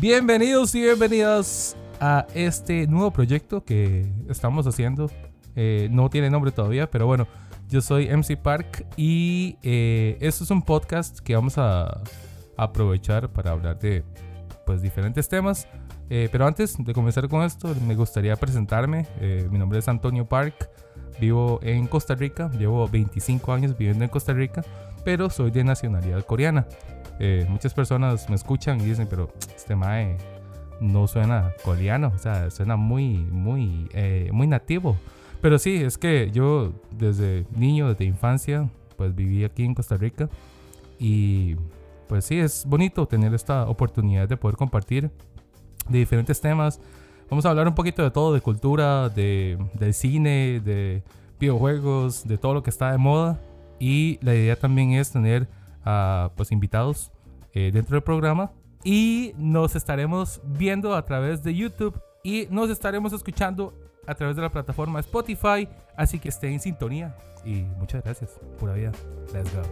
Bienvenidos y bienvenidas a este nuevo proyecto que estamos haciendo. Eh, no tiene nombre todavía, pero bueno, yo soy MC Park y eh, esto es un podcast que vamos a aprovechar para hablar de pues diferentes temas. Eh, pero antes de comenzar con esto, me gustaría presentarme. Eh, mi nombre es Antonio Park, vivo en Costa Rica, llevo 25 años viviendo en Costa Rica, pero soy de nacionalidad coreana. Eh, muchas personas me escuchan y dicen, pero este mae no suena coreano, o sea, suena muy, muy, muy nativo. Pero sí, es que yo desde niño, desde infancia, pues viví aquí en Costa Rica y pues sí, es bonito tener esta oportunidad de poder compartir de diferentes temas. Vamos a hablar un poquito de todo, de cultura, de, del cine, de videojuegos, de todo lo que está de moda. Y la idea también es tener a pues, invitados eh, dentro del programa. Y nos estaremos viendo a través de YouTube y nos estaremos escuchando a través de la plataforma Spotify. Así que estén en sintonía. Y muchas gracias. Pura vida. Let's go.